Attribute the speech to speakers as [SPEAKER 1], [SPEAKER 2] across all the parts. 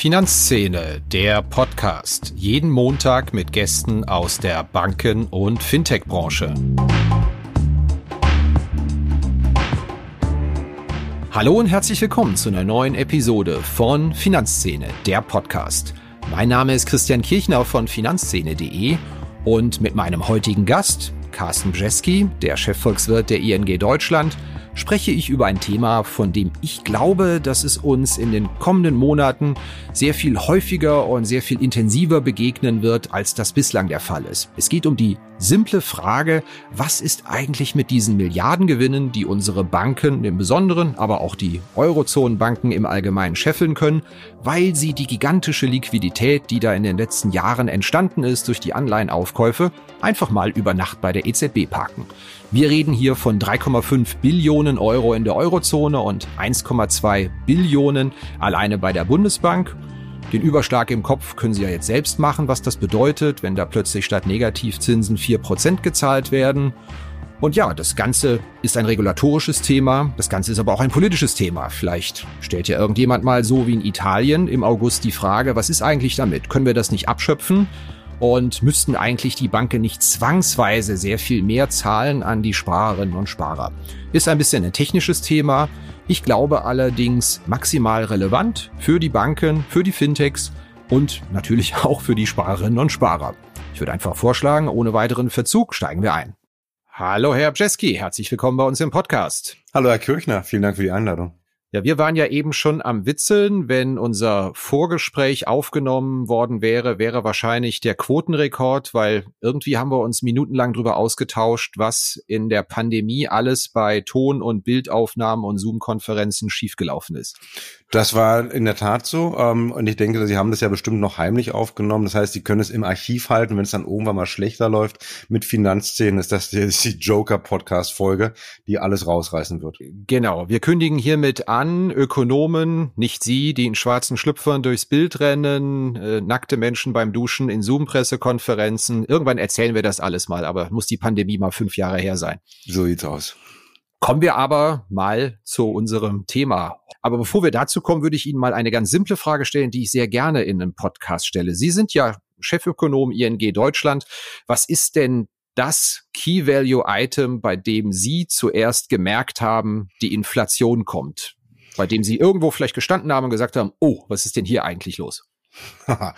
[SPEAKER 1] Finanzszene, der Podcast. Jeden Montag mit Gästen aus der Banken- und Fintech-Branche. Hallo und herzlich willkommen zu einer neuen Episode von Finanzszene, der Podcast. Mein Name ist Christian Kirchner von finanzszene.de und mit meinem heutigen Gast, Carsten Bjeski, der Chefvolkswirt der ING Deutschland, spreche ich über ein Thema, von dem ich glaube, dass es uns in den kommenden Monaten sehr viel häufiger und sehr viel intensiver begegnen wird, als das bislang der Fall ist. Es geht um die simple Frage, was ist eigentlich mit diesen Milliardengewinnen, die unsere Banken im Besonderen, aber auch die Eurozonenbanken im Allgemeinen scheffeln können, weil sie die gigantische Liquidität, die da in den letzten Jahren entstanden ist durch die Anleihenaufkäufe, einfach mal über Nacht bei der EZB parken. Wir reden hier von 3,5 Billionen Euro in der Eurozone und 1,2 Billionen alleine bei der Bundesbank. Den Überschlag im Kopf können Sie ja jetzt selbst machen, was das bedeutet, wenn da plötzlich statt Negativzinsen 4% gezahlt werden. Und ja, das Ganze ist ein regulatorisches Thema, das Ganze ist aber auch ein politisches Thema. Vielleicht stellt ja irgendjemand mal so wie in Italien im August die Frage, was ist eigentlich damit? Können wir das nicht abschöpfen? Und müssten eigentlich die Banken nicht zwangsweise sehr viel mehr zahlen an die Sparerinnen und Sparer. Ist ein bisschen ein technisches Thema. Ich glaube allerdings maximal relevant für die Banken, für die Fintechs und natürlich auch für die Sparerinnen und Sparer. Ich würde einfach vorschlagen, ohne weiteren Verzug steigen wir ein. Hallo Herr Bjeski, herzlich willkommen bei uns im Podcast.
[SPEAKER 2] Hallo Herr Kirchner, vielen Dank für die Einladung.
[SPEAKER 1] Ja, wir waren ja eben schon am Witzeln. Wenn unser Vorgespräch aufgenommen worden wäre, wäre wahrscheinlich der Quotenrekord, weil irgendwie haben wir uns minutenlang drüber ausgetauscht, was in der Pandemie alles bei Ton- und Bildaufnahmen und Zoom-Konferenzen schiefgelaufen ist.
[SPEAKER 2] Das war in der Tat so. Ähm, und ich denke, Sie haben das ja bestimmt noch heimlich aufgenommen. Das heißt, Sie können es im Archiv halten, wenn es dann irgendwann mal schlechter läuft. Mit Finanzszenen ist das die, die Joker-Podcast-Folge, die alles rausreißen wird.
[SPEAKER 1] Genau. Wir kündigen hiermit an, Ökonomen, nicht Sie, die in schwarzen Schlüpfern durchs Bild rennen, äh, nackte Menschen beim Duschen in Zoom-Pressekonferenzen. Irgendwann erzählen wir das alles mal, aber muss die Pandemie mal fünf Jahre her sein.
[SPEAKER 2] So sieht's aus.
[SPEAKER 1] Kommen wir aber mal zu unserem Thema. Aber bevor wir dazu kommen, würde ich Ihnen mal eine ganz simple Frage stellen, die ich sehr gerne in einem Podcast stelle. Sie sind ja Chefökonom ING Deutschland. Was ist denn das Key Value Item, bei dem Sie zuerst gemerkt haben, die Inflation kommt? Bei dem Sie irgendwo vielleicht gestanden haben und gesagt haben, oh, was ist denn hier eigentlich los?
[SPEAKER 2] Da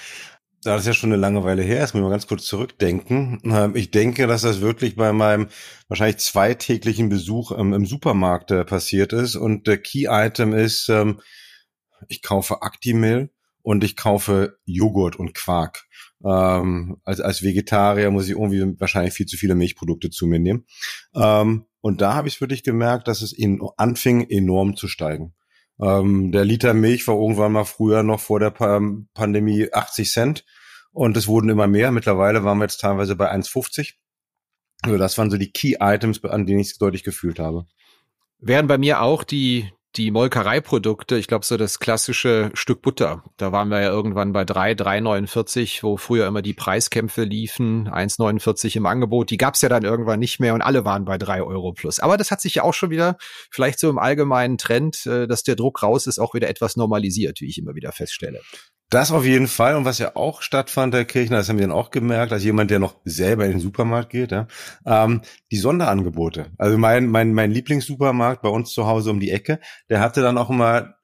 [SPEAKER 2] das ja schon eine lange Weile her ist, muss ich mal ganz kurz zurückdenken. Ähm, ich denke, dass das wirklich bei meinem wahrscheinlich zweitäglichen Besuch im Supermarkt äh, passiert ist. Und der Key-Item ist, ähm, ich kaufe Actimel und ich kaufe Joghurt und Quark. Ähm, als, als Vegetarier muss ich irgendwie wahrscheinlich viel zu viele Milchprodukte zu mir nehmen. und da habe ich wirklich gemerkt, dass es in, anfing enorm zu steigen. Ähm, der Liter Milch war irgendwann mal früher noch vor der pa Pandemie 80 Cent und es wurden immer mehr. Mittlerweile waren wir jetzt teilweise bei 1,50. Also das waren so die Key Items, an denen ich es deutlich gefühlt habe.
[SPEAKER 1] Wären bei mir auch die, die Molkereiprodukte, ich glaube so das klassische Stück Butter. Da waren wir ja irgendwann bei 3, 3,49, wo früher immer die Preiskämpfe liefen, 1,49 im Angebot. Die gab's ja dann irgendwann nicht mehr und alle waren bei 3 Euro plus. Aber das hat sich ja auch schon wieder, vielleicht so im allgemeinen Trend, äh, dass der Druck raus ist, auch wieder etwas normalisiert, wie ich immer wieder feststelle.
[SPEAKER 2] Das auf jeden Fall. Und was ja auch stattfand, Herr Kirchner, das haben wir dann auch gemerkt, als jemand, der noch selber in den Supermarkt geht, ja, ähm, die Sonderangebote. Also mein, mein, mein Lieblingssupermarkt bei uns zu Hause um die Ecke, der hatte dann auch immer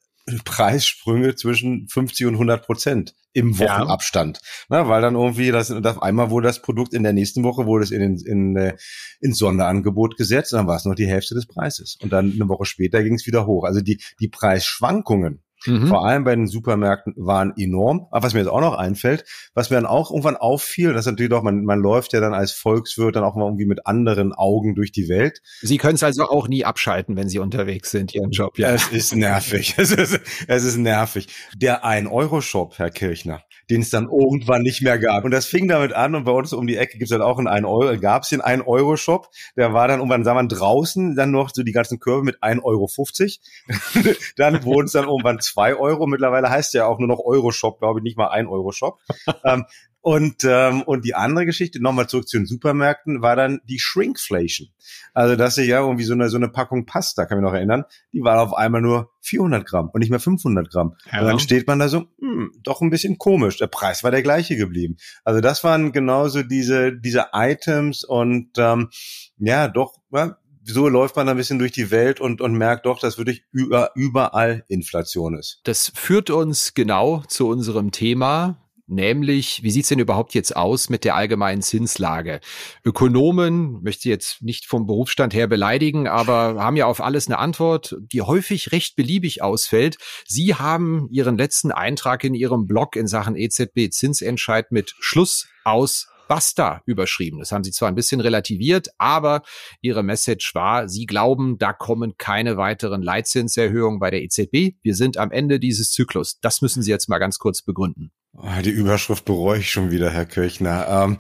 [SPEAKER 2] Preissprünge zwischen 50 und 100 Prozent im Wochenabstand. Ja. Na, weil dann irgendwie das, das einmal wurde das Produkt in der nächsten Woche wurde es in, in, in, äh, ins Sonderangebot gesetzt, dann war es noch die Hälfte des Preises. Und dann eine Woche später ging es wieder hoch. Also die, die Preisschwankungen Mhm. Vor allem bei den Supermärkten waren enorm. Aber was mir jetzt auch noch einfällt, was mir dann auch irgendwann auffiel, das ist natürlich doch, man, man läuft ja dann als Volkswirt dann auch mal irgendwie mit anderen Augen durch die Welt.
[SPEAKER 1] Sie können es also auch nie abschalten, wenn Sie unterwegs sind, Ihren Job,
[SPEAKER 2] ja. Es ist nervig. es ist, es ist nervig. Der Ein-Euro-Shop, Herr Kirchner, den es dann irgendwann nicht mehr gab. Und das fing damit an und bei uns um die Ecke gibt's dann auch einen 1 Euro, gab es den 1 Euro Shop. Der war dann irgendwann, sagen wir, draußen dann noch so die ganzen Körbe mit 1,50 Euro. dann wurden es dann irgendwann zwei Euro. Mittlerweile heißt ja auch nur noch Euro-Shop, glaube ich, nicht mal ein Euro-Shop. ähm, Und, ähm, und die andere Geschichte, nochmal zurück zu den Supermärkten, war dann die Shrinkflation. Also, dass ich ja irgendwie so eine, so eine Packung Pasta, kann mich noch erinnern, die war auf einmal nur 400 Gramm und nicht mehr 500 Gramm. Ja. Und dann steht man da so, hm, doch ein bisschen komisch. Der Preis war der gleiche geblieben. Also, das waren genauso diese, diese Items und ähm, ja, doch, ja, so läuft man ein bisschen durch die Welt und, und merkt doch, dass wirklich über, überall Inflation ist.
[SPEAKER 1] Das führt uns genau zu unserem Thema, nämlich, wie sieht's denn überhaupt jetzt aus mit der allgemeinen Zinslage? Ökonomen, möchte jetzt nicht vom Berufsstand her beleidigen, aber haben ja auf alles eine Antwort, die häufig recht beliebig ausfällt. Sie haben Ihren letzten Eintrag in Ihrem Blog in Sachen EZB Zinsentscheid mit Schluss aus Basta überschrieben. Das haben sie zwar ein bisschen relativiert, aber ihre Message war, sie glauben, da kommen keine weiteren Leitzinserhöhungen bei der EZB. Wir sind am Ende dieses Zyklus. Das müssen Sie jetzt mal ganz kurz begründen.
[SPEAKER 2] Ah, die Überschrift bereue ich schon wieder, Herr Kirchner. Ähm,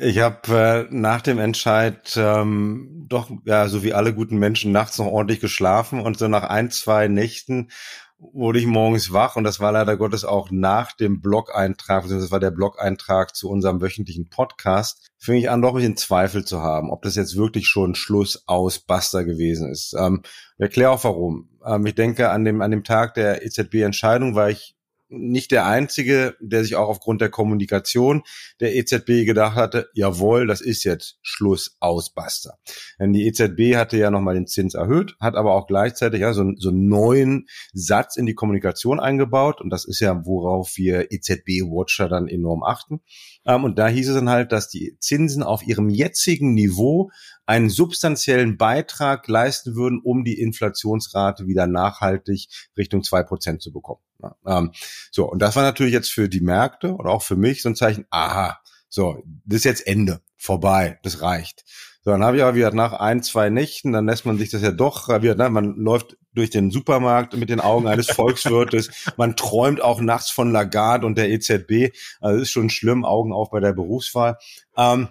[SPEAKER 2] ich habe äh, nach dem Entscheid ähm, doch, ja, so wie alle guten Menschen, nachts noch ordentlich geschlafen und so nach ein, zwei Nächten wurde ich morgens wach und das war leider Gottes auch nach dem Blog-Eintrag, das war der Blog-Eintrag zu unserem wöchentlichen Podcast, fing ich an, doch ein bisschen Zweifel zu haben, ob das jetzt wirklich schon Schluss aus Buster gewesen ist. Ähm, ich erkläre auch warum. Ähm, ich denke, an dem, an dem Tag der EZB-Entscheidung war ich nicht der einzige, der sich auch aufgrund der Kommunikation der EZB gedacht hatte, jawohl, das ist jetzt Schluss aus Basta. Denn die EZB hatte ja nochmal den Zins erhöht, hat aber auch gleichzeitig ja so, so einen neuen Satz in die Kommunikation eingebaut und das ist ja, worauf wir EZB-Watcher dann enorm achten. Ähm, und da hieß es dann halt, dass die Zinsen auf ihrem jetzigen Niveau einen substanziellen Beitrag leisten würden, um die Inflationsrate wieder nachhaltig Richtung zwei Prozent zu bekommen. Ähm, so, und das war natürlich jetzt für die Märkte oder auch für mich so ein Zeichen, aha, so, das ist jetzt Ende, vorbei, das reicht. So, dann habe ich aber wieder nach ein, zwei Nächten, dann lässt man sich das ja doch, wieder, ne, man läuft durch den Supermarkt mit den Augen eines Volkswirtes, man träumt auch nachts von Lagarde und der EZB, also ist schon schlimm, Augen auf bei der Berufswahl. Ähm,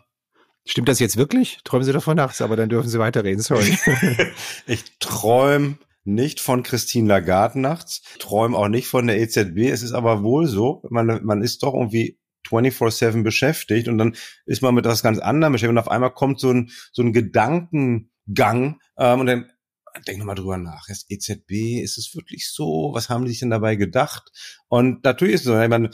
[SPEAKER 1] Stimmt das jetzt wirklich? Träumen Sie davon nachts, aber dann dürfen Sie weiterreden, sorry.
[SPEAKER 2] ich träume nicht von Christine Lagarde nachts, träume auch nicht von der EZB. Es ist aber wohl so, man, man ist doch irgendwie 24-7 beschäftigt und dann ist man mit etwas ganz anderem beschäftigt und auf einmal kommt so ein, so ein Gedankengang ähm, und dann denk nochmal drüber nach. Ist EZB, ist es wirklich so? Was haben die sich denn dabei gedacht? Und natürlich ist es so, ich meine,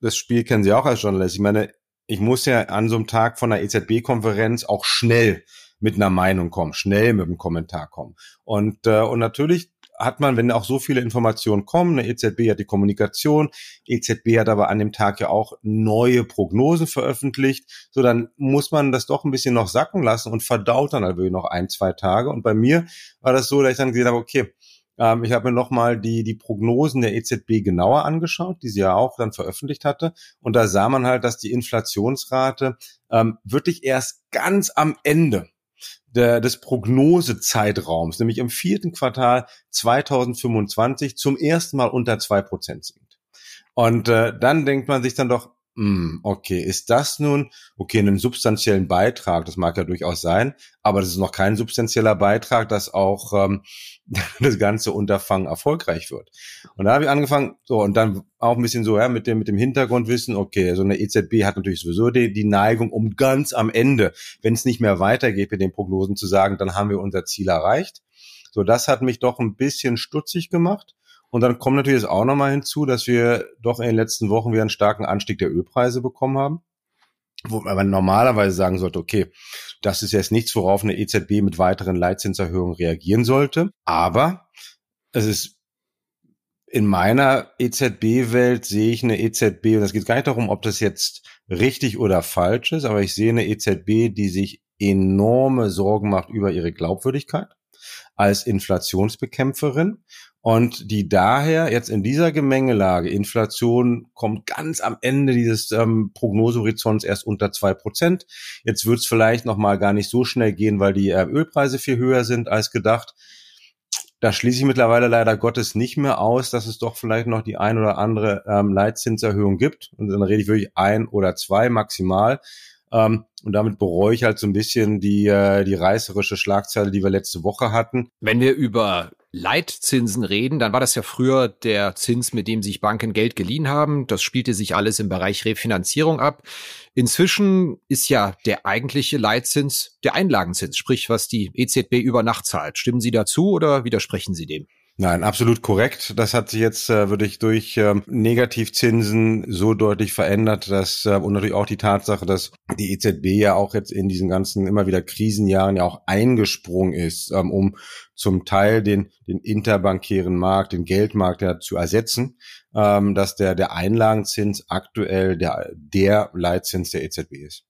[SPEAKER 2] das Spiel kennen Sie auch als Journalist. Ich meine, ich muss ja an so einem Tag von einer EZB-Konferenz auch schnell mit einer Meinung kommen, schnell mit einem Kommentar kommen. Und, äh, und natürlich hat man, wenn auch so viele Informationen kommen, eine EZB hat die Kommunikation, EZB hat aber an dem Tag ja auch neue Prognosen veröffentlicht, so dann muss man das doch ein bisschen noch sacken lassen und verdaut dann also noch ein, zwei Tage. Und bei mir war das so, dass ich dann gesehen habe, okay, ähm, ich habe mir nochmal die, die Prognosen der EZB genauer angeschaut, die sie ja auch dann veröffentlicht hatte. Und da sah man halt, dass die Inflationsrate ähm, wirklich erst ganz am Ende der, des Prognosezeitraums, nämlich im vierten Quartal 2025 zum ersten Mal unter zwei Prozent sinkt. Und äh, dann denkt man sich dann doch, hm, okay, ist das nun, okay, einen substanziellen Beitrag, das mag ja durchaus sein, aber das ist noch kein substanzieller Beitrag, dass auch ähm, das ganze Unterfangen erfolgreich wird. Und da habe ich angefangen, so, und dann auch ein bisschen so, ja, mit dem, mit dem Hintergrundwissen, okay, so eine EZB hat natürlich sowieso die, die Neigung, um ganz am Ende, wenn es nicht mehr weitergeht mit den Prognosen, zu sagen, dann haben wir unser Ziel erreicht. So, das hat mich doch ein bisschen stutzig gemacht. Und dann kommt natürlich auch nochmal hinzu, dass wir doch in den letzten Wochen wieder einen starken Anstieg der Ölpreise bekommen haben. Wo man normalerweise sagen sollte, okay, das ist jetzt nichts, worauf eine EZB mit weiteren Leitzinserhöhungen reagieren sollte. Aber es ist in meiner EZB-Welt sehe ich eine EZB, und es geht gar nicht darum, ob das jetzt richtig oder falsch ist, aber ich sehe eine EZB, die sich enorme Sorgen macht über ihre Glaubwürdigkeit als Inflationsbekämpferin und die daher jetzt in dieser Gemengelage, Inflation kommt ganz am Ende dieses ähm, Prognosehorizonts erst unter zwei Prozent. Jetzt wird es vielleicht noch mal gar nicht so schnell gehen, weil die äh, Ölpreise viel höher sind als gedacht. Da schließe ich mittlerweile leider Gottes nicht mehr aus, dass es doch vielleicht noch die ein oder andere ähm, Leitzinserhöhung gibt. Und dann rede ich wirklich ein oder zwei maximal. Ähm, und damit bereue ich halt so ein bisschen die, äh, die reißerische Schlagzeile, die wir letzte Woche hatten.
[SPEAKER 1] Wenn wir über Leitzinsen reden, dann war das ja früher der Zins, mit dem sich Banken Geld geliehen haben. Das spielte sich alles im Bereich Refinanzierung ab. Inzwischen ist ja der eigentliche Leitzins der Einlagenzins, sprich was die EZB über Nacht zahlt. Stimmen Sie dazu oder widersprechen Sie dem?
[SPEAKER 2] Nein, absolut korrekt. Das hat sich jetzt äh, wirklich durch ähm, Negativzinsen so deutlich verändert, dass äh, und natürlich auch die Tatsache, dass die EZB ja auch jetzt in diesen ganzen immer wieder Krisenjahren ja auch eingesprungen ist, ähm, um zum Teil den den interbankären Markt, den Geldmarkt ja zu ersetzen, ähm, dass der der Einlagenzins aktuell der der Leitzins der EZB ist.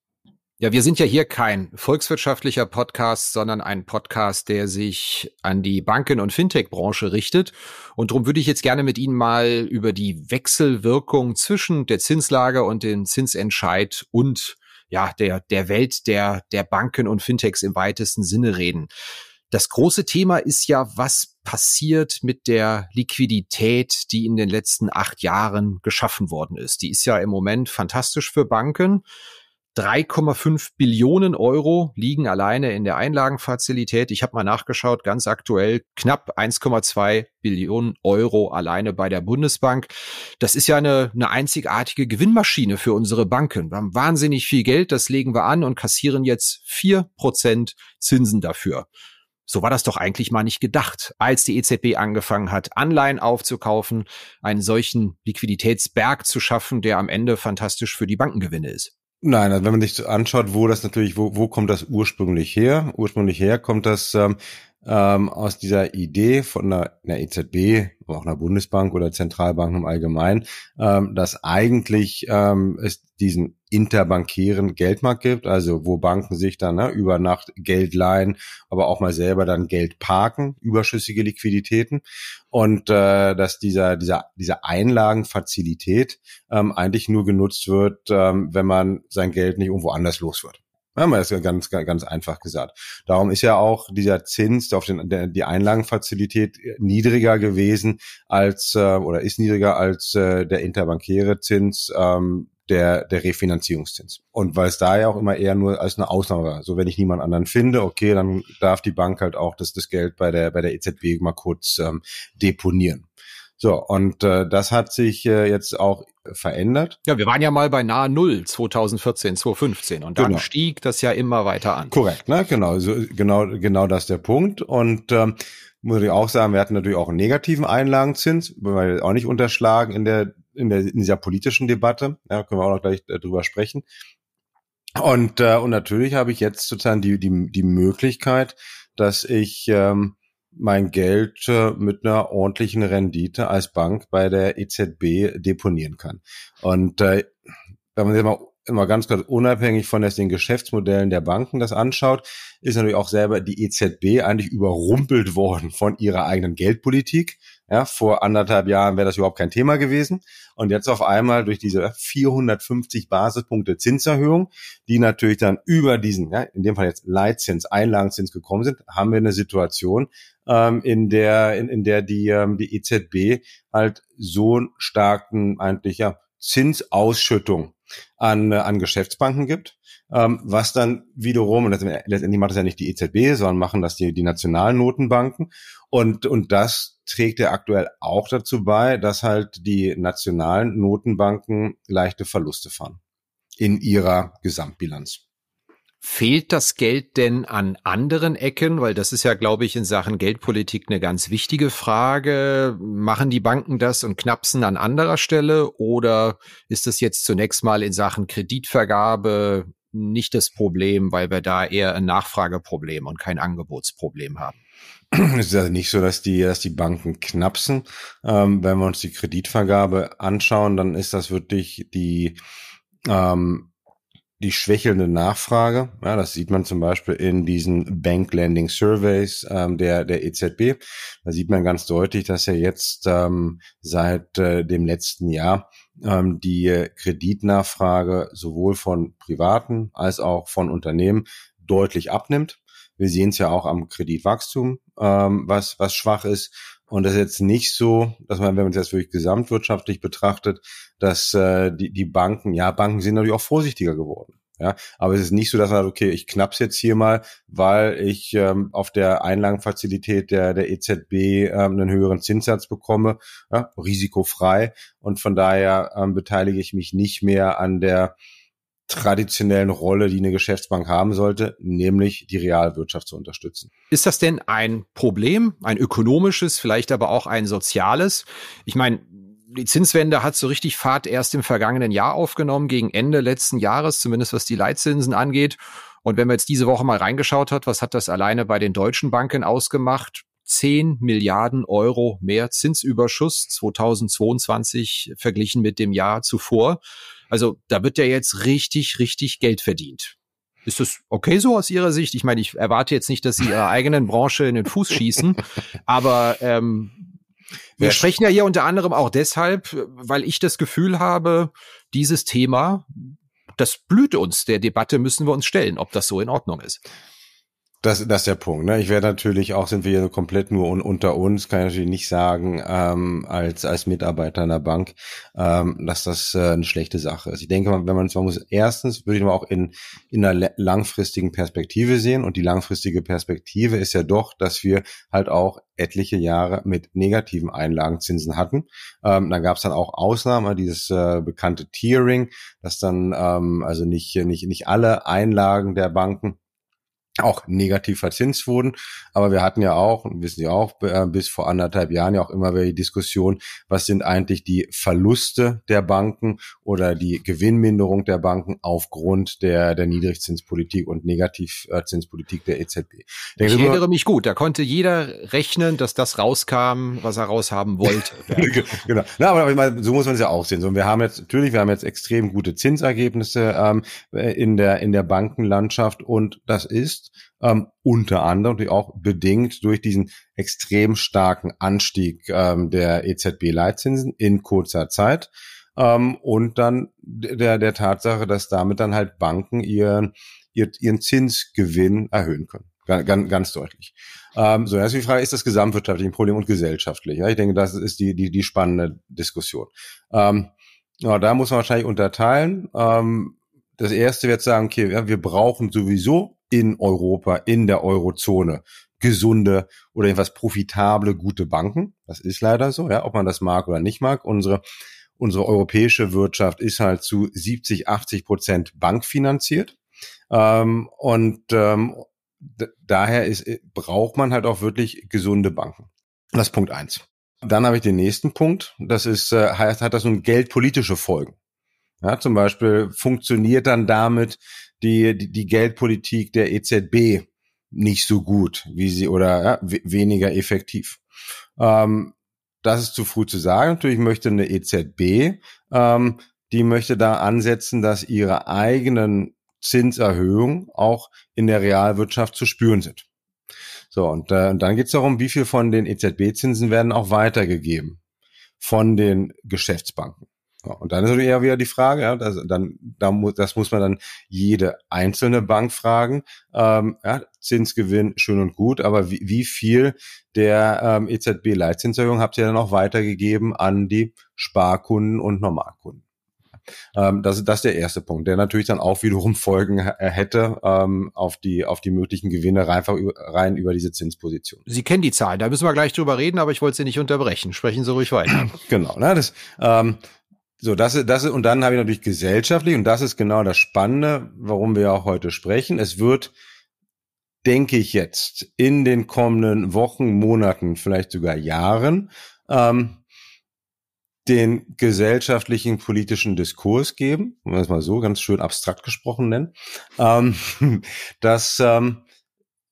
[SPEAKER 1] Ja, wir sind ja hier kein volkswirtschaftlicher Podcast, sondern ein Podcast, der sich an die Banken- und Fintech-Branche richtet. Und darum würde ich jetzt gerne mit Ihnen mal über die Wechselwirkung zwischen der Zinslage und dem Zinsentscheid und ja, der, der Welt der, der Banken und Fintechs im weitesten Sinne reden. Das große Thema ist ja, was passiert mit der Liquidität, die in den letzten acht Jahren geschaffen worden ist. Die ist ja im Moment fantastisch für Banken. 3,5 Billionen Euro liegen alleine in der Einlagenfazilität. Ich habe mal nachgeschaut, ganz aktuell knapp 1,2 Billionen Euro alleine bei der Bundesbank. Das ist ja eine, eine einzigartige Gewinnmaschine für unsere Banken. Wir haben wahnsinnig viel Geld, das legen wir an und kassieren jetzt vier Prozent Zinsen dafür. So war das doch eigentlich mal nicht gedacht, als die EZB angefangen hat, Anleihen aufzukaufen, einen solchen Liquiditätsberg zu schaffen, der am Ende fantastisch für die Bankengewinne ist.
[SPEAKER 2] Nein, also wenn man sich anschaut, wo das natürlich, wo, wo kommt das ursprünglich her? Ursprünglich her kommt das ähm, ähm, aus dieser Idee von einer, einer EZB, auch einer Bundesbank oder Zentralbank im Allgemeinen, ähm, dass eigentlich ähm, es diesen interbankären Geldmarkt gibt, also wo Banken sich dann ne, über Nacht Geld leihen, aber auch mal selber dann Geld parken, überschüssige Liquiditäten und äh, dass dieser dieser diese Einlagenfazilität ähm, eigentlich nur genutzt wird, ähm, wenn man sein Geld nicht irgendwo anders los wird. Haben wir das ja ganz, ganz einfach gesagt. Darum ist ja auch dieser Zins auf den, der, die Einlagenfazilität niedriger gewesen als äh, oder ist niedriger als äh, der interbankäre Zins, ähm, der, der Refinanzierungszins. Und weil es da ja auch immer eher nur als eine Ausnahme war. So, wenn ich niemand anderen finde, okay, dann darf die Bank halt auch das, das Geld bei der, bei der EZB mal kurz ähm, deponieren. So, und äh, das hat sich äh, jetzt auch verändert.
[SPEAKER 1] Ja, wir waren ja mal bei nahe Null 2014, 2015 und dann genau. stieg das ja immer weiter an.
[SPEAKER 2] Korrekt, ne? Genau, so, genau, genau das ist der Punkt. Und ähm, muss ich auch sagen, wir hatten natürlich auch einen negativen Einlagenzins, weil wir auch nicht unterschlagen in der, in der, in dieser politischen Debatte. Ja, können wir auch noch gleich äh, drüber sprechen. Und, äh, und natürlich habe ich jetzt sozusagen die, die, die Möglichkeit, dass ich ähm, mein Geld äh, mit einer ordentlichen Rendite als Bank bei der EZB deponieren kann. Und äh, wenn man sich mal immer ganz kurz unabhängig von den Geschäftsmodellen der Banken das anschaut, ist natürlich auch selber die EZB eigentlich überrumpelt worden von ihrer eigenen Geldpolitik. Ja, vor anderthalb Jahren wäre das überhaupt kein Thema gewesen. Und jetzt auf einmal durch diese 450 Basispunkte Zinserhöhung, die natürlich dann über diesen, ja, in dem Fall jetzt Leitzins, Einlagenzins gekommen sind, haben wir eine Situation, ähm, in der, in, in der die, ähm, die EZB halt so einen starken eigentlich ja Zinsausschüttung an, äh, an Geschäftsbanken gibt, ähm, was dann wiederum, und letztendlich macht das ja nicht die EZB, sondern machen das die, die nationalen Notenbanken. Und, und das trägt ja aktuell auch dazu bei, dass halt die nationalen Notenbanken leichte Verluste fahren in ihrer Gesamtbilanz.
[SPEAKER 1] Fehlt das Geld denn an anderen Ecken? Weil das ist ja, glaube ich, in Sachen Geldpolitik eine ganz wichtige Frage. Machen die Banken das und knapsen an anderer Stelle? Oder ist das jetzt zunächst mal in Sachen Kreditvergabe nicht das Problem, weil wir da eher ein Nachfrageproblem und kein Angebotsproblem haben?
[SPEAKER 2] Es ist also nicht so, dass die, dass die Banken knapsen. Ähm, wenn wir uns die Kreditvergabe anschauen, dann ist das wirklich die ähm, die schwächelnde Nachfrage. Ja, das sieht man zum Beispiel in diesen Bank Lending Surveys ähm, der, der EZB. Da sieht man ganz deutlich, dass ja jetzt ähm, seit äh, dem letzten Jahr ähm, die Kreditnachfrage sowohl von Privaten als auch von Unternehmen deutlich abnimmt. Wir sehen es ja auch am Kreditwachstum, ähm, was, was schwach ist. Und das ist jetzt nicht so, dass man, wenn man es jetzt wirklich gesamtwirtschaftlich betrachtet, dass äh, die, die Banken, ja, Banken sind natürlich auch vorsichtiger geworden. Ja, aber es ist nicht so, dass man sagt, okay, ich knapp's jetzt hier mal, weil ich ähm, auf der Einlagenfazilität der, der EZB ähm, einen höheren Zinssatz bekomme, ja, risikofrei. Und von daher ähm, beteilige ich mich nicht mehr an der traditionellen Rolle, die eine Geschäftsbank haben sollte, nämlich die Realwirtschaft zu unterstützen.
[SPEAKER 1] Ist das denn ein Problem, ein ökonomisches, vielleicht aber auch ein soziales? Ich meine, die Zinswende hat so richtig Fahrt erst im vergangenen Jahr aufgenommen, gegen Ende letzten Jahres, zumindest was die Leitzinsen angeht. Und wenn man jetzt diese Woche mal reingeschaut hat, was hat das alleine bei den deutschen Banken ausgemacht? 10 Milliarden Euro mehr Zinsüberschuss 2022 verglichen mit dem Jahr zuvor. Also da wird ja jetzt richtig, richtig Geld verdient. Ist das okay so aus Ihrer Sicht? Ich meine, ich erwarte jetzt nicht, dass Sie Ihrer eigenen Branche in den Fuß schießen, aber ähm, wir sprechen ja hier unter anderem auch deshalb, weil ich das Gefühl habe, dieses Thema, das blüht uns. Der Debatte müssen wir uns stellen, ob das so in Ordnung ist.
[SPEAKER 2] Das, das ist der Punkt. Ne? Ich werde natürlich auch, sind wir hier komplett nur un, unter uns, kann ich natürlich nicht sagen, ähm, als, als Mitarbeiter einer Bank, ähm, dass das äh, eine schlechte Sache ist. Ich denke, wenn man es man muss, erstens würde ich mal auch in, in einer langfristigen Perspektive sehen. Und die langfristige Perspektive ist ja doch, dass wir halt auch etliche Jahre mit negativen Einlagenzinsen hatten. Ähm, dann gab es dann auch Ausnahmen, dieses äh, bekannte Tiering, dass dann ähm, also nicht, nicht, nicht alle Einlagen der Banken auch negativ verzinst wurden. Aber wir hatten ja auch, wissen Sie auch, äh, bis vor anderthalb Jahren ja auch immer wieder die Diskussion, was sind eigentlich die Verluste der Banken oder die Gewinnminderung der Banken aufgrund der, der Niedrigzinspolitik und Negativzinspolitik der EZB.
[SPEAKER 1] Ich, ich erinnere mich gut, da konnte jeder rechnen, dass das rauskam, was er raushaben wollte.
[SPEAKER 2] genau. Na, aber meine, so muss man es ja auch sehen. So, wir haben jetzt, natürlich, wir haben jetzt extrem gute Zinsergebnisse ähm, in der, in der Bankenlandschaft und das ist ähm, unter anderem auch bedingt durch diesen extrem starken Anstieg ähm, der EZB-Leitzinsen in kurzer Zeit ähm, und dann der, der Tatsache, dass damit dann halt Banken ihren, ihren, ihren Zinsgewinn erhöhen können. Ganz, ganz deutlich. Ähm, so, jetzt die Frage, ist das gesamtwirtschaftlich ein Problem und gesellschaftlich? Ja, ich denke, das ist die, die, die spannende Diskussion. Ähm, ja, da muss man wahrscheinlich unterteilen. Ähm, das erste wird sagen, okay, ja, wir brauchen sowieso in Europa, in der Eurozone gesunde oder etwas profitable, gute Banken. Das ist leider so, ja, ob man das mag oder nicht mag. Unsere, unsere europäische Wirtschaft ist halt zu 70, 80 Prozent bankfinanziert. Ähm, und ähm, daher ist, braucht man halt auch wirklich gesunde Banken. Das ist Punkt eins. Dann habe ich den nächsten Punkt. Das ist, äh, heißt, hat das nun geldpolitische Folgen. Ja, zum Beispiel funktioniert dann damit die, die, die Geldpolitik der EZB nicht so gut, wie sie oder ja, weniger effektiv. Ähm, das ist zu früh zu sagen. Natürlich möchte eine EZB, ähm, die möchte da ansetzen, dass ihre eigenen Zinserhöhungen auch in der Realwirtschaft zu spüren sind. So, und, äh, und dann geht es darum, wie viel von den EZB-Zinsen werden auch weitergegeben von den Geschäftsbanken. Und dann ist eher wieder die Frage, ja, das, dann, da muss, das muss man dann jede einzelne Bank fragen. Ähm, ja, Zinsgewinn schön und gut, aber wie, wie viel der ähm, EZB-Leitzinserhöhung habt ihr dann auch weitergegeben an die Sparkunden und Normalkunden? Ähm, das, das ist der erste Punkt, der natürlich dann auch wiederum Folgen hätte ähm, auf die auf die möglichen Gewinne über, rein über diese Zinsposition.
[SPEAKER 1] Sie kennen die Zahlen, da müssen wir gleich drüber reden, aber ich wollte Sie nicht unterbrechen. Sprechen Sie ruhig weiter.
[SPEAKER 2] Genau, ne, das ähm, so, das ist, das ist, und dann habe ich natürlich gesellschaftlich, und das ist genau das Spannende, warum wir auch heute sprechen. Es wird, denke ich jetzt, in den kommenden Wochen, Monaten, vielleicht sogar Jahren, ähm, den gesellschaftlichen politischen Diskurs geben, wenn wir es mal so ganz schön abstrakt gesprochen nennen. Ähm, das ähm,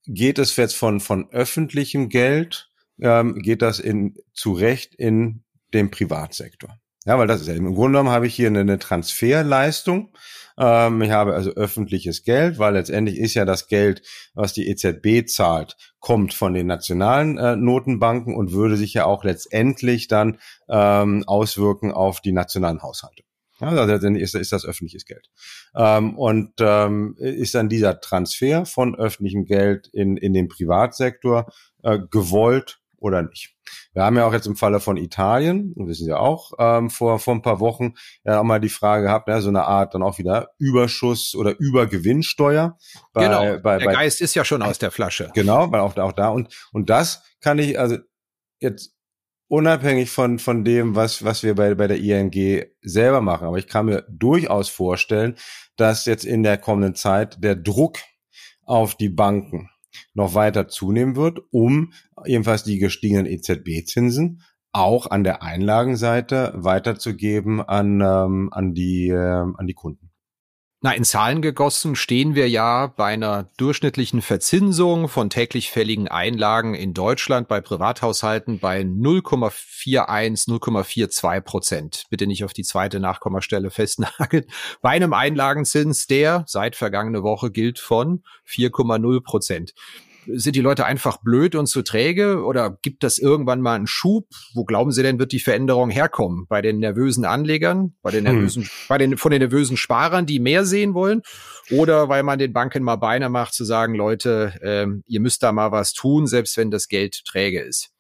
[SPEAKER 2] geht es jetzt von, von öffentlichem Geld, ähm, geht das in, zu Recht in den Privatsektor. Ja, weil das ist ja im Grunde genommen habe ich hier eine, Transferleistung. Ähm, ich habe also öffentliches Geld, weil letztendlich ist ja das Geld, was die EZB zahlt, kommt von den nationalen äh, Notenbanken und würde sich ja auch letztendlich dann ähm, auswirken auf die nationalen Haushalte. Ja, also letztendlich ist, ist das öffentliches Geld. Ähm, und ähm, ist dann dieser Transfer von öffentlichem Geld in, in den Privatsektor äh, gewollt oder nicht. Wir haben ja auch jetzt im Falle von Italien, wissen Sie auch, ähm, vor, vor ein paar Wochen ja auch mal die Frage gehabt, ja, so eine Art dann auch wieder Überschuss oder Übergewinnsteuer.
[SPEAKER 1] Bei, genau, bei, der bei, Geist ist ja schon aus der Flasche.
[SPEAKER 2] Genau, weil auch, auch da. Und, und das kann ich, also jetzt unabhängig von, von dem, was, was wir bei, bei der ING selber machen. Aber ich kann mir durchaus vorstellen, dass jetzt in der kommenden Zeit der Druck auf die Banken noch weiter zunehmen wird, um jedenfalls die gestiegenen EZB-Zinsen auch an der Einlagenseite weiterzugeben an, ähm, an, die, äh, an die Kunden.
[SPEAKER 1] Na, in Zahlen gegossen stehen wir ja bei einer durchschnittlichen Verzinsung von täglich fälligen Einlagen in Deutschland bei Privathaushalten bei 0,41, 0,42 Prozent. Bitte nicht auf die zweite Nachkommastelle festnageln. Bei einem Einlagenzins, der seit vergangene Woche gilt von 4,0 Prozent sind die Leute einfach blöd und zu träge oder gibt das irgendwann mal einen Schub? Wo glauben Sie denn, wird die Veränderung herkommen? Bei den nervösen Anlegern, bei den hm. nervösen, hm. bei den, von den nervösen Sparern, die mehr sehen wollen? Oder weil man den Banken mal Beine macht, zu sagen, Leute, ähm, ihr müsst da mal was tun, selbst wenn das Geld träge ist?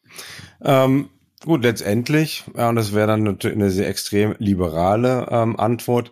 [SPEAKER 2] Ähm Gut, letztendlich, ja, und das wäre dann natürlich eine sehr extrem liberale ähm, Antwort,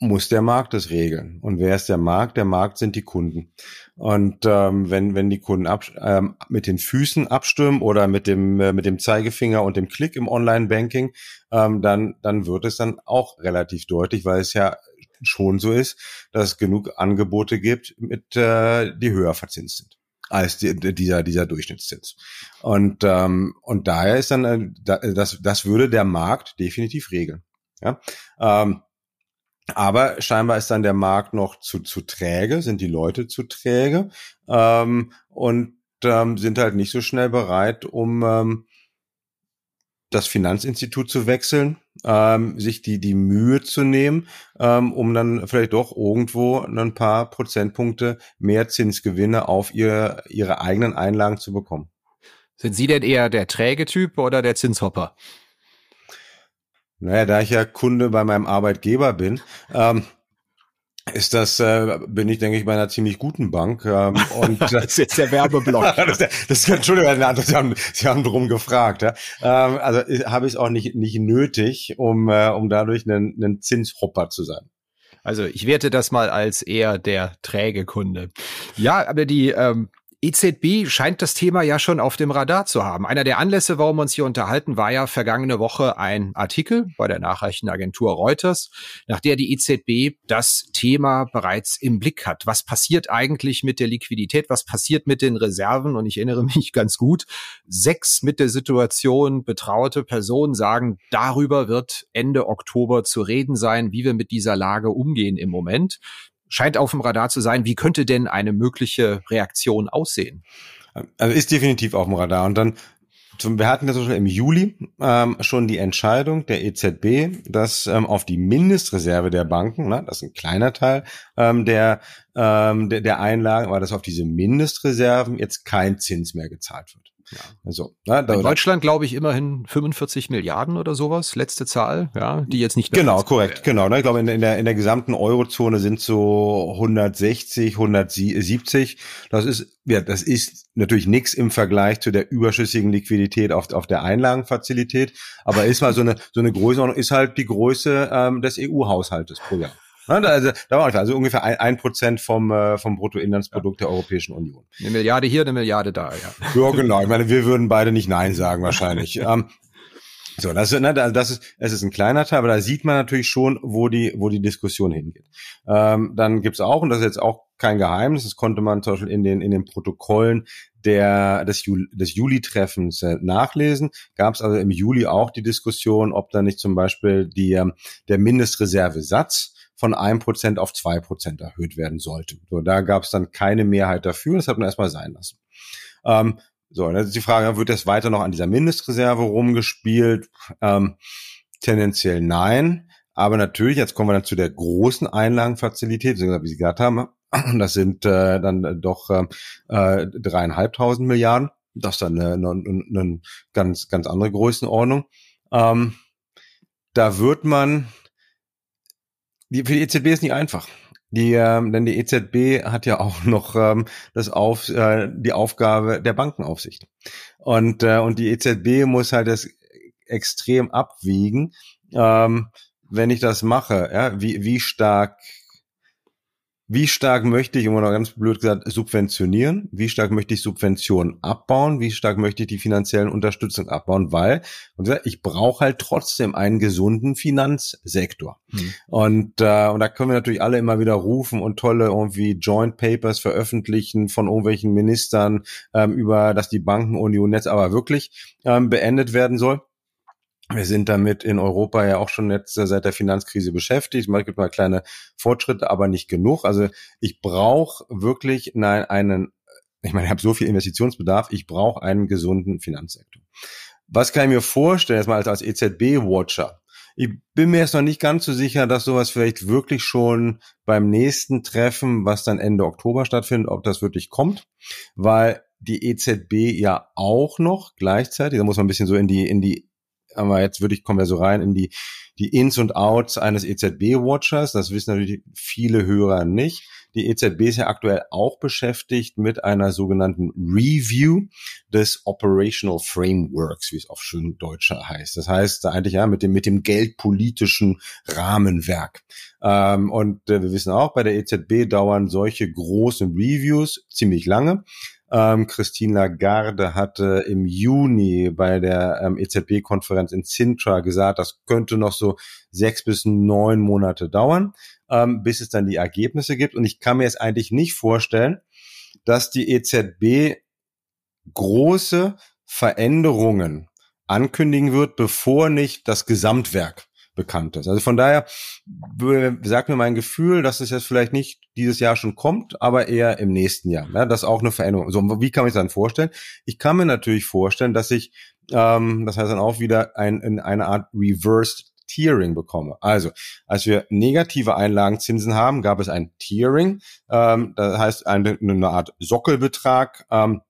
[SPEAKER 2] muss der Markt es regeln. Und wer ist der Markt? Der Markt sind die Kunden. Und ähm, wenn, wenn die Kunden ab, ähm, mit den Füßen abstimmen oder mit dem, äh, mit dem Zeigefinger und dem Klick im Online-Banking, ähm, dann, dann wird es dann auch relativ deutlich, weil es ja schon so ist, dass es genug Angebote gibt, mit, äh, die höher verzinst sind als die, dieser dieser Durchschnittszins. Und ähm, und daher ist dann äh, das das würde der Markt definitiv regeln. Ja. Ähm, aber scheinbar ist dann der Markt noch zu, zu träge, sind die Leute zu träge ähm, und ähm, sind halt nicht so schnell bereit, um ähm, das Finanzinstitut zu wechseln, ähm, sich die, die Mühe zu nehmen, ähm, um dann vielleicht doch irgendwo ein paar Prozentpunkte mehr Zinsgewinne auf ihr, ihre eigenen Einlagen zu bekommen.
[SPEAKER 1] Sind Sie denn eher der träge Typ oder der Zinshopper?
[SPEAKER 2] Naja, da ich ja Kunde bei meinem Arbeitgeber bin, ähm, ist das, äh, bin ich, denke ich, bei einer ziemlich guten Bank. Ähm,
[SPEAKER 1] und, das ist jetzt der Werbeblock.
[SPEAKER 2] das, das ist, Entschuldigung, Sie haben, Sie haben drum gefragt. Ja? Ähm, also habe ich es auch nicht, nicht nötig, um, äh, um dadurch einen, einen Zinshopper zu sein.
[SPEAKER 1] Also ich werte das mal als eher der träge Kunde. Ja, aber die ähm, EZB scheint das Thema ja schon auf dem Radar zu haben. Einer der Anlässe, warum wir uns hier unterhalten, war ja vergangene Woche ein Artikel bei der Nachrichtenagentur Reuters, nach der die EZB das Thema bereits im Blick hat. Was passiert eigentlich mit der Liquidität? Was passiert mit den Reserven? Und ich erinnere mich ganz gut, sechs mit der Situation betraute Personen sagen, darüber wird Ende Oktober zu reden sein, wie wir mit dieser Lage umgehen im Moment scheint auf dem Radar zu sein. Wie könnte denn eine mögliche Reaktion aussehen?
[SPEAKER 2] Also ist definitiv auf dem Radar. Und dann wir hatten ja schon im Juli ähm, schon die Entscheidung der EZB, dass ähm, auf die Mindestreserve der Banken, ne, das ist ein kleiner Teil ähm, der, ähm, der, der Einlagen, aber dass auf diese Mindestreserven jetzt kein Zins mehr gezahlt wird.
[SPEAKER 1] Ja. Also, ne, da, In Deutschland glaube ich immerhin 45 Milliarden oder sowas, letzte Zahl, ja, die jetzt nicht
[SPEAKER 2] mehr Genau, korrekt, werden. genau. Ne, ich glaube, in, in, der, in der gesamten Eurozone sind so 160, 170. Das ist, ja, das ist natürlich nichts im Vergleich zu der überschüssigen Liquidität auf, auf der Einlagenfazilität, aber ist mal so eine, so eine Größenordnung, ist halt die Größe ähm, des EU-Haushaltes pro Jahr. Also, da war also ungefähr ein Prozent vom, äh, vom Bruttoinlandsprodukt ja. der Europäischen Union.
[SPEAKER 1] Eine Milliarde hier, eine Milliarde da,
[SPEAKER 2] ja. Ja, genau. Ich meine, wir würden beide nicht Nein sagen wahrscheinlich. ähm, so, das, ne, das ist, es ist ein kleiner Teil, aber da sieht man natürlich schon, wo die, wo die Diskussion hingeht. Ähm, dann gibt's auch, und das ist jetzt auch kein Geheimnis, das konnte man zum Beispiel in den, in den Protokollen der, des, Juli, des Juli-Treffens äh, nachlesen, gab es also im Juli auch die Diskussion, ob da nicht zum Beispiel die, ähm, der Mindestreservesatz von einem Prozent auf zwei Prozent erhöht werden sollte. So, da gab es dann keine Mehrheit dafür, das hat man erstmal sein lassen. Ähm, so, dann ist die Frage, wird das weiter noch an dieser Mindestreserve rumgespielt? Ähm, tendenziell nein. Aber natürlich, jetzt kommen wir dann zu der großen Einlagenfazilität, wie Sie gesagt haben. Das sind äh, dann doch äh, dreieinhalbtausend Milliarden. Das ist dann eine, eine, eine ganz, ganz andere Größenordnung. Ähm, da wird man die, für die EZB ist nicht einfach. Die, ähm, denn die EZB hat ja auch noch ähm, das auf, äh, die Aufgabe der Bankenaufsicht. Und, äh, und die EZB muss halt das extrem abwiegen, ähm, wenn ich das mache, ja, wie, wie stark wie stark möchte ich, immer noch ganz blöd gesagt, subventionieren? Wie stark möchte ich Subventionen abbauen? Wie stark möchte ich die finanziellen Unterstützung abbauen? Weil, und ich brauche halt trotzdem einen gesunden Finanzsektor. Mhm. Und, äh, und da können wir natürlich alle immer wieder rufen und tolle irgendwie Joint Papers veröffentlichen von irgendwelchen Ministern ähm, über, dass die Bankenunion jetzt aber wirklich ähm, beendet werden soll. Wir sind damit in Europa ja auch schon jetzt seit der Finanzkrise beschäftigt. Es gibt mal kleine Fortschritte, aber nicht genug. Also ich brauche wirklich nein, einen, ich meine, ich habe so viel Investitionsbedarf, ich brauche einen gesunden Finanzsektor. Was kann ich mir vorstellen, erstmal als, als EZB-Watcher? Ich bin mir jetzt noch nicht ganz so sicher, dass sowas vielleicht wirklich schon beim nächsten Treffen, was dann Ende Oktober stattfindet, ob das wirklich kommt, weil die EZB ja auch noch gleichzeitig, da muss man ein bisschen so in die, in die aber jetzt würde ich, kommen wir so rein in die, die Ins und Outs eines EZB-Watchers. Das wissen natürlich viele Hörer nicht. Die EZB ist ja aktuell auch beschäftigt mit einer sogenannten Review des Operational Frameworks, wie es auf schön Deutscher heißt. Das heißt eigentlich ja mit dem, mit dem geldpolitischen Rahmenwerk. Ähm, und äh, wir wissen auch, bei der EZB dauern solche großen Reviews ziemlich lange. Ähm, Christine Lagarde hatte im Juni bei der ähm, EZB-Konferenz in Sintra gesagt, das könnte noch so sechs bis neun Monate dauern, ähm, bis es dann die Ergebnisse gibt. Und ich kann mir jetzt eigentlich nicht vorstellen, dass die EZB große Veränderungen ankündigen wird, bevor nicht das Gesamtwerk bekannt ist. Also von daher sagt mir mein Gefühl, dass es jetzt vielleicht nicht dieses Jahr schon kommt, aber eher im nächsten Jahr. Ja, das ist auch eine Veränderung. So, wie kann man sich dann vorstellen? Ich kann mir natürlich vorstellen, dass ich, ähm, das heißt dann auch wieder ein, in eine Art Reversed Tiering bekomme. Also, als wir negative Einlagenzinsen haben, gab es ein Tiering, ähm, das heißt eine, eine Art Sockelbetrag, ähm,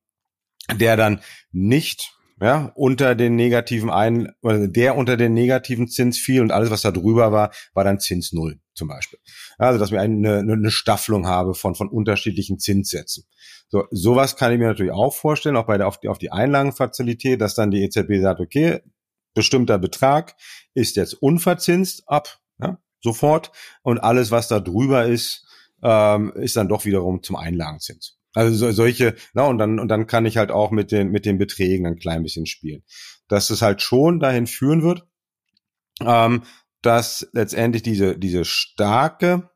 [SPEAKER 2] der dann nicht ja, unter den negativen ein, oder der unter den negativen Zins fiel und alles, was da drüber war, war dann Zins null zum Beispiel. Also, dass wir eine, eine Staffelung habe von, von unterschiedlichen Zinssätzen. So, sowas kann ich mir natürlich auch vorstellen, auch bei der, auf die, auf die Einlagenfazilität, dass dann die EZB sagt, okay, bestimmter Betrag ist jetzt unverzinst ab, ja, sofort. Und alles, was da drüber ist, ähm, ist dann doch wiederum zum Einlagenzins. Also so, solche, na, und dann, und dann kann ich halt auch mit den, mit den Beträgen ein klein bisschen spielen. Dass es halt schon dahin führen wird, ähm, dass letztendlich diese, diese starke,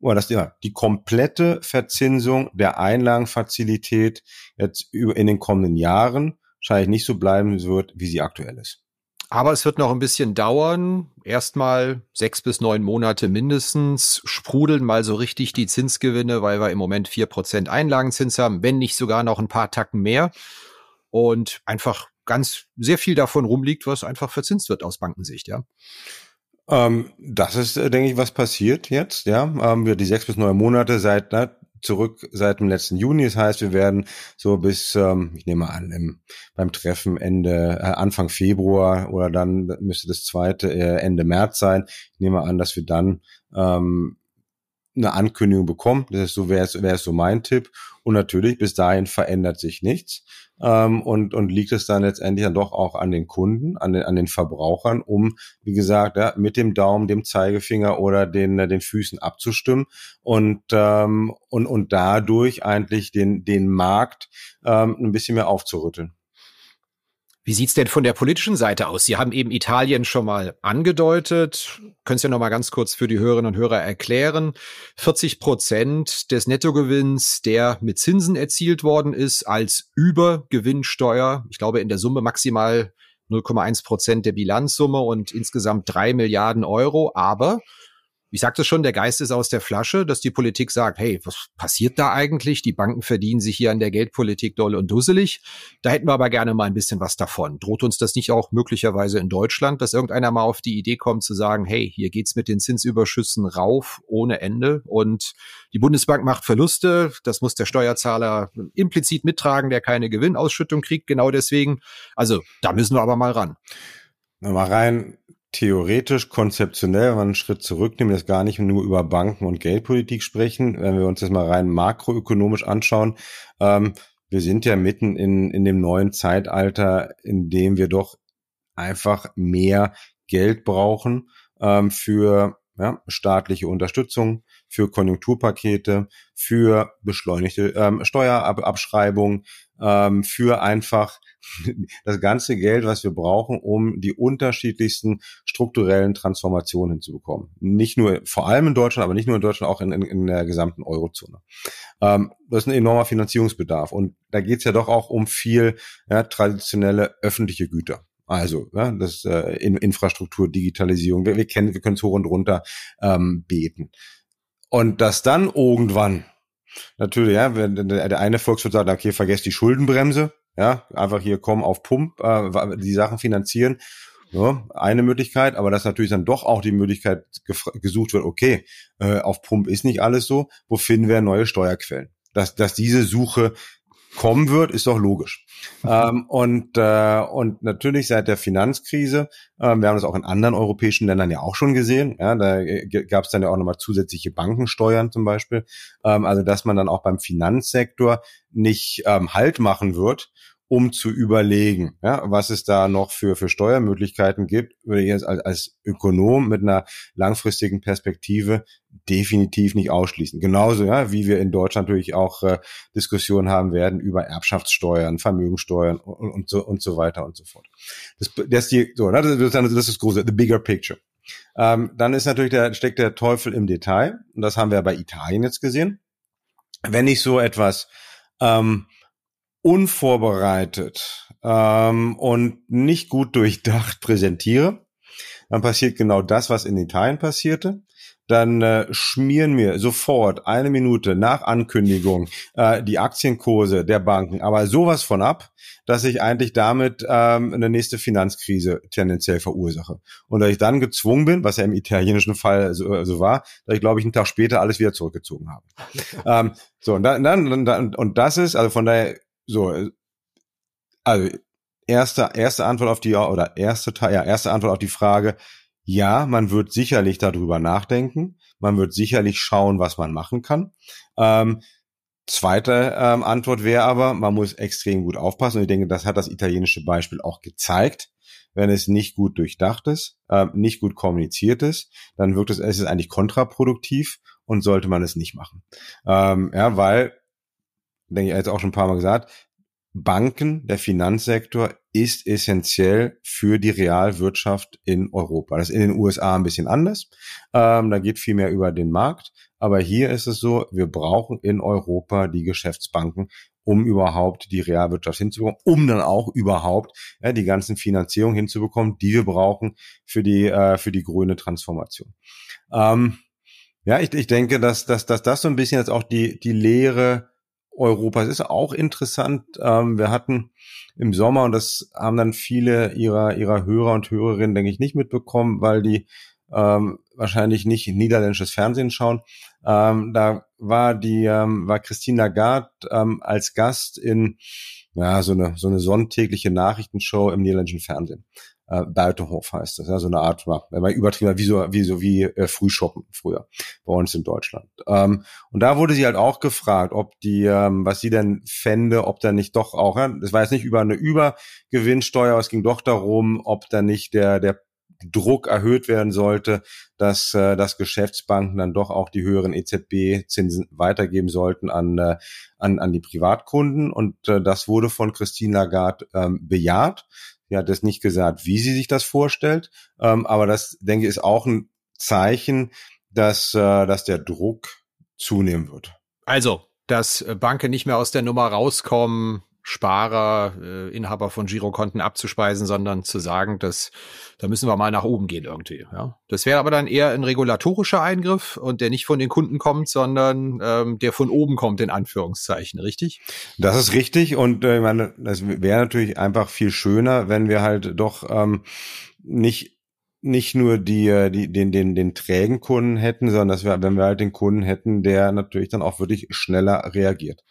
[SPEAKER 2] oder dass ja, die komplette Verzinsung der Einlagenfazilität jetzt in den kommenden Jahren wahrscheinlich nicht so bleiben wird, wie sie aktuell ist.
[SPEAKER 1] Aber es wird noch ein bisschen dauern. Erstmal sechs bis neun Monate mindestens. Sprudeln mal so richtig die Zinsgewinne, weil wir im Moment vier Prozent Einlagenzins haben, wenn nicht sogar noch ein paar Tacken mehr. Und einfach ganz sehr viel davon rumliegt, was einfach verzinst wird aus Bankensicht, ja.
[SPEAKER 2] Ähm, das ist, äh, denke ich, was passiert jetzt, ja. Ähm, die sechs bis neun Monate seit, zurück seit dem letzten Juni. Das heißt, wir werden so bis, ähm, ich nehme an, im, beim Treffen Ende, äh, Anfang Februar oder dann müsste das zweite äh, Ende März sein. Ich nehme an, dass wir dann ähm, eine Ankündigung bekommen. Das ist so wäre es, wäre es so mein Tipp. Und natürlich bis dahin verändert sich nichts ähm, und, und liegt es dann letztendlich dann doch auch an den Kunden, an den, an den Verbrauchern, um, wie gesagt, ja, mit dem Daumen, dem Zeigefinger oder den, den Füßen abzustimmen und, ähm, und, und dadurch eigentlich den, den Markt ähm, ein bisschen mehr aufzurütteln.
[SPEAKER 1] Wie sieht's denn von der politischen Seite aus? Sie haben eben Italien schon mal angedeutet. Können Sie ja noch mal ganz kurz für die Hörerinnen und Hörer erklären. 40 Prozent des Nettogewinns, der mit Zinsen erzielt worden ist, als Übergewinnsteuer. Ich glaube, in der Summe maximal 0,1 Prozent der Bilanzsumme und insgesamt drei Milliarden Euro. Aber ich sagte schon, der Geist ist aus der Flasche, dass die Politik sagt, hey, was passiert da eigentlich? Die Banken verdienen sich hier an der Geldpolitik doll und dusselig. Da hätten wir aber gerne mal ein bisschen was davon. Droht uns das nicht auch möglicherweise in Deutschland, dass irgendeiner mal auf die Idee kommt zu sagen, hey, hier geht's mit den Zinsüberschüssen rauf ohne Ende und die Bundesbank macht Verluste. Das muss der Steuerzahler implizit mittragen, der keine Gewinnausschüttung kriegt, genau deswegen. Also da müssen wir aber mal ran.
[SPEAKER 2] Mal rein theoretisch, konzeptionell, wenn wir einen Schritt zurücknehmen, das gar nicht nur über Banken und Geldpolitik sprechen, wenn wir uns das mal rein makroökonomisch anschauen, ähm, wir sind ja mitten in, in dem neuen Zeitalter, in dem wir doch einfach mehr Geld brauchen ähm, für ja, staatliche Unterstützung, für Konjunkturpakete, für beschleunigte ähm, Steuerabschreibung, ähm, für einfach das ganze Geld, was wir brauchen, um die unterschiedlichsten strukturellen Transformationen hinzubekommen. Nicht nur, vor allem in Deutschland, aber nicht nur in Deutschland, auch in, in, in der gesamten Eurozone. Ähm, das ist ein enormer Finanzierungsbedarf. Und da geht es ja doch auch um viel ja, traditionelle öffentliche Güter. Also ja, das äh, in, Infrastruktur, Digitalisierung, wir, wir kennen, wir können es hoch und runter ähm, beten. Und dass dann irgendwann natürlich, ja, wenn der, eine Volkswirt sagt, okay, vergesst die Schuldenbremse, ja, einfach hier kommen auf Pump, äh, die Sachen finanzieren. Ja, eine Möglichkeit, aber dass natürlich dann doch auch die Möglichkeit gesucht wird, okay, äh, auf Pump ist nicht alles so, wo finden wir neue Steuerquellen? Dass, dass diese Suche kommen wird, ist doch logisch. ähm, und, äh, und natürlich seit der Finanzkrise, äh, wir haben das auch in anderen europäischen Ländern ja auch schon gesehen, ja, da gab es dann ja auch nochmal zusätzliche Bankensteuern zum Beispiel, ähm, also dass man dann auch beim Finanzsektor nicht ähm, Halt machen wird um zu überlegen, ja, was es da noch für, für Steuermöglichkeiten gibt, würde ich jetzt als, als Ökonom mit einer langfristigen Perspektive definitiv nicht ausschließen. Genauso, ja, wie wir in Deutschland natürlich auch äh, Diskussionen haben werden über Erbschaftssteuern, Vermögensteuern und, und, so, und so weiter und so fort. Das, das, ist, die, so, das, ist, das ist das große, the bigger picture. Ähm, dann ist natürlich der, steckt der Teufel im Detail. Und das haben wir bei Italien jetzt gesehen. Wenn ich so etwas ähm, unvorbereitet ähm, und nicht gut durchdacht präsentiere, dann passiert genau das, was in Italien passierte. Dann äh, schmieren mir sofort eine Minute nach Ankündigung äh, die Aktienkurse der Banken, aber sowas von ab, dass ich eigentlich damit ähm, eine nächste Finanzkrise tendenziell verursache. Und dass ich dann gezwungen bin, was ja im italienischen Fall so, so war, dass ich, glaube ich, einen Tag später alles wieder zurückgezogen habe. ähm, so, und dann, dann, dann, und das ist, also von daher so, äh, also erste, erste Antwort auf die, oder erste Teil, ja, erste Antwort auf die Frage, ja, man wird sicherlich darüber nachdenken, man wird sicherlich schauen, was man machen kann. Ähm, zweite ähm, Antwort wäre aber, man muss extrem gut aufpassen und ich denke, das hat das italienische Beispiel auch gezeigt. Wenn es nicht gut durchdacht ist, äh, nicht gut kommuniziert ist, dann wirkt es, es ist eigentlich kontraproduktiv und sollte man es nicht machen. Ähm, ja, weil denke ich jetzt auch schon ein paar Mal gesagt, Banken, der Finanzsektor ist essentiell für die Realwirtschaft in Europa. Das ist in den USA ein bisschen anders. Ähm, da geht viel mehr über den Markt. Aber hier ist es so, wir brauchen in Europa die Geschäftsbanken, um überhaupt die Realwirtschaft hinzubekommen, um dann auch überhaupt ja, die ganzen Finanzierungen hinzubekommen, die wir brauchen für die, äh, für die grüne Transformation. Ähm, ja, ich, ich denke, dass, dass, dass das so ein bisschen jetzt auch die, die Lehre Europa. Es ist auch interessant. Ähm, wir hatten im Sommer, und das haben dann viele ihrer, ihrer Hörer und Hörerinnen, denke ich, nicht mitbekommen, weil die ähm, wahrscheinlich nicht niederländisches Fernsehen schauen. Ähm, da war die, ähm, war Christine Lagarde ähm, als Gast in ja, so eine, so eine sonntägliche Nachrichtenshow im niederländischen Fernsehen äh, Buitenhof heißt das, ja, so eine Art, wenn man übertrieben wie so wie so wie äh, Frühshoppen früher bei uns in Deutschland. Ähm, und da wurde sie halt auch gefragt, ob die, ähm, was sie denn fände, ob da nicht doch auch, ja, das war jetzt nicht über eine Übergewinnsteuer, aber es ging doch darum, ob da nicht der der Druck erhöht werden sollte, dass, äh, dass Geschäftsbanken dann doch auch die höheren EZB-Zinsen weitergeben sollten an, äh, an, an die Privatkunden. Und äh, das wurde von Christine Lagarde ähm, bejaht. Sie hat es nicht gesagt, wie sie sich das vorstellt, ähm, aber das, denke ich, ist auch ein Zeichen, dass, äh, dass der Druck zunehmen wird.
[SPEAKER 1] Also, dass Banken nicht mehr aus der Nummer rauskommen, Sparer, äh, Inhaber von Girokonten abzuspeisen, sondern zu sagen, dass da müssen wir mal nach oben gehen irgendwie. Ja, das wäre aber dann eher ein regulatorischer Eingriff und der nicht von den Kunden kommt, sondern ähm, der von oben kommt in Anführungszeichen, richtig?
[SPEAKER 2] Das ist richtig und äh, ich meine, das wäre natürlich einfach viel schöner, wenn wir halt doch ähm, nicht nicht nur die, äh, die, den, den, den trägen Kunden hätten, sondern dass wir, wenn wir halt den Kunden hätten, der natürlich dann auch wirklich schneller reagiert.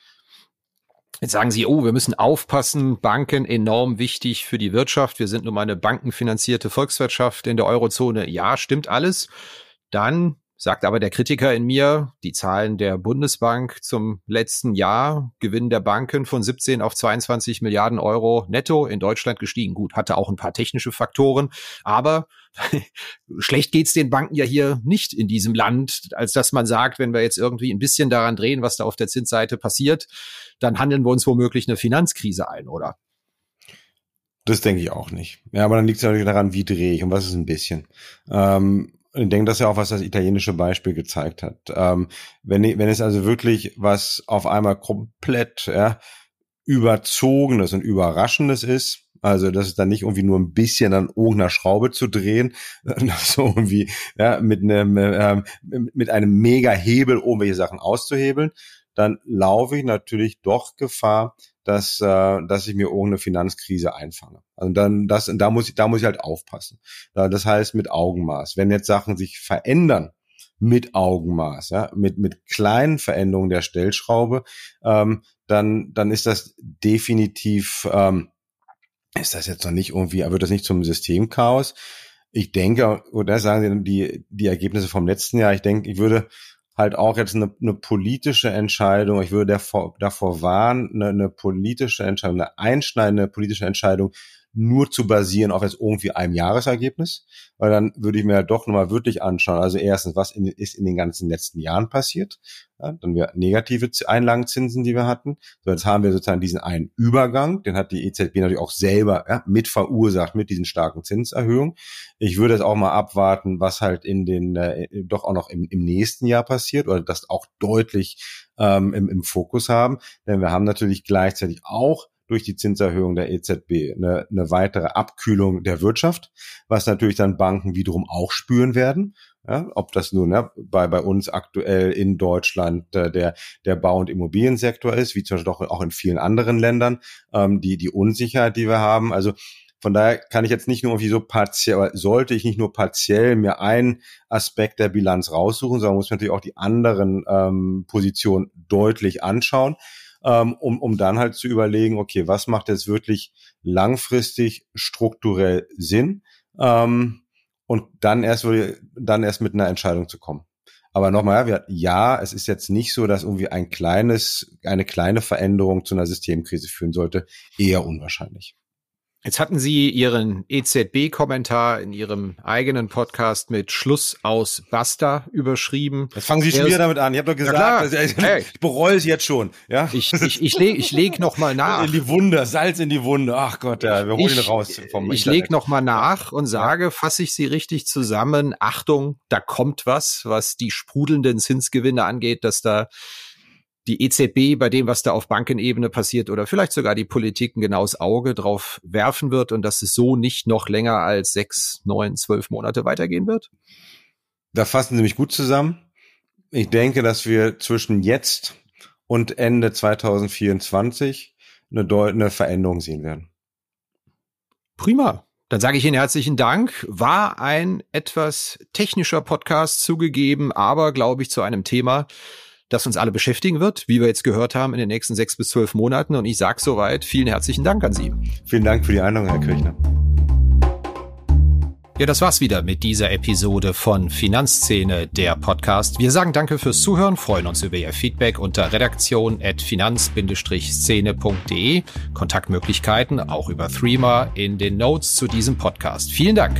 [SPEAKER 1] Jetzt sagen Sie, oh, wir müssen aufpassen, Banken enorm wichtig für die Wirtschaft. Wir sind nun mal eine bankenfinanzierte Volkswirtschaft in der Eurozone. Ja, stimmt alles. Dann sagt aber der Kritiker in mir, die Zahlen der Bundesbank zum letzten Jahr, Gewinn der Banken von 17 auf 22 Milliarden Euro netto in Deutschland gestiegen. Gut, hatte auch ein paar technische Faktoren, aber schlecht geht's den Banken ja hier nicht in diesem Land, als dass man sagt, wenn wir jetzt irgendwie ein bisschen daran drehen, was da auf der Zinsseite passiert, dann handeln wir uns womöglich eine Finanzkrise ein, oder?
[SPEAKER 2] Das denke ich auch nicht. Ja, aber dann liegt es natürlich daran, wie drehe ich und was ist ein bisschen. Ähm, ich denke, das ist ja auch, was das italienische Beispiel gezeigt hat. Ähm, wenn, wenn es also wirklich was auf einmal komplett ja, überzogenes und überraschendes ist, also das ist dann nicht irgendwie nur ein bisschen an irgendeiner Schraube zu drehen, so irgendwie ja, mit einem äh, mit einem mega Hebel irgendwelche Sachen auszuhebeln, dann laufe ich natürlich doch Gefahr, dass, äh, dass ich mir irgendeine Finanzkrise einfange. Also dann, das, da muss ich, da muss ich halt aufpassen. Das heißt mit Augenmaß. Wenn jetzt Sachen sich verändern, mit Augenmaß, ja, mit, mit kleinen Veränderungen der Stellschraube, ähm, dann, dann ist das definitiv, ähm, ist das jetzt noch nicht irgendwie, wird das nicht zum Systemchaos? Ich denke, oder sagen Sie die, die Ergebnisse vom letzten Jahr, ich denke, ich würde halt auch jetzt eine, eine politische Entscheidung, ich würde davor, davor warnen, eine, eine politische Entscheidung, eine einschneidende politische Entscheidung nur zu basieren auf jetzt irgendwie einem Jahresergebnis, weil dann würde ich mir doch nochmal wirklich anschauen. Also erstens, was in, ist in den ganzen letzten Jahren passiert? Ja, dann wir negative Einlagenzinsen, die wir hatten. So, jetzt haben wir sozusagen diesen einen Übergang, den hat die EZB natürlich auch selber ja, mit verursacht mit diesen starken Zinserhöhungen. Ich würde jetzt auch mal abwarten, was halt in den äh, doch auch noch im, im nächsten Jahr passiert oder das auch deutlich ähm, im, im Fokus haben, denn wir haben natürlich gleichzeitig auch durch die Zinserhöhung der EZB eine, eine weitere Abkühlung der Wirtschaft, was natürlich dann Banken wiederum auch spüren werden. Ja, ob das nun ne, bei, bei uns aktuell in Deutschland äh, der, der Bau- und Immobiliensektor ist, wie zum Beispiel auch, auch in vielen anderen Ländern, ähm, die, die Unsicherheit, die wir haben. Also von daher kann ich jetzt nicht nur irgendwie so partiell, sollte ich nicht nur partiell mir einen Aspekt der Bilanz raussuchen, sondern muss natürlich auch die anderen ähm, Positionen deutlich anschauen ähm, um, um dann halt zu überlegen, okay, was macht jetzt wirklich langfristig strukturell Sinn? Ähm, und dann erst, dann erst mit einer Entscheidung zu kommen. Aber nochmal, ja, ja, es ist jetzt nicht so, dass irgendwie ein kleines, eine kleine Veränderung zu einer Systemkrise führen sollte. Eher unwahrscheinlich.
[SPEAKER 1] Jetzt hatten Sie Ihren EZB-Kommentar in Ihrem eigenen Podcast mit Schluss aus Basta überschrieben.
[SPEAKER 2] Jetzt fangen Sie schon wieder damit an. Ich habe doch gesagt, ich, hey. ich bereue es jetzt schon. Ja?
[SPEAKER 1] Ich, ich, ich lege ich leg noch mal nach.
[SPEAKER 2] In die Wunde, Salz in die Wunde. Ach Gott, ja, wir holen ich, ihn raus.
[SPEAKER 1] Vom ich lege noch mal nach und sage, fasse ich Sie richtig zusammen. Achtung, da kommt was, was die sprudelnden Zinsgewinne angeht, dass da die EZB bei dem, was da auf Bankenebene passiert oder vielleicht sogar die Politik ein genaues Auge drauf werfen wird und dass es so nicht noch länger als sechs, neun, zwölf Monate weitergehen wird?
[SPEAKER 2] Da fassen Sie mich gut zusammen. Ich denke, dass wir zwischen jetzt und Ende 2024 eine, eine Veränderung sehen werden.
[SPEAKER 1] Prima. Dann sage ich Ihnen herzlichen Dank. War ein etwas technischer Podcast zugegeben, aber glaube ich zu einem Thema, das uns alle beschäftigen wird, wie wir jetzt gehört haben, in den nächsten sechs bis zwölf Monaten. Und ich sage soweit vielen herzlichen Dank an Sie.
[SPEAKER 2] Vielen Dank für die Einladung, Herr Kirchner.
[SPEAKER 1] Ja, das war's wieder mit dieser Episode von Finanzszene, der Podcast. Wir sagen danke fürs Zuhören, freuen uns über Ihr Feedback unter redaktion.finanz-szene.de. Kontaktmöglichkeiten auch über Threema in den Notes zu diesem Podcast. Vielen Dank.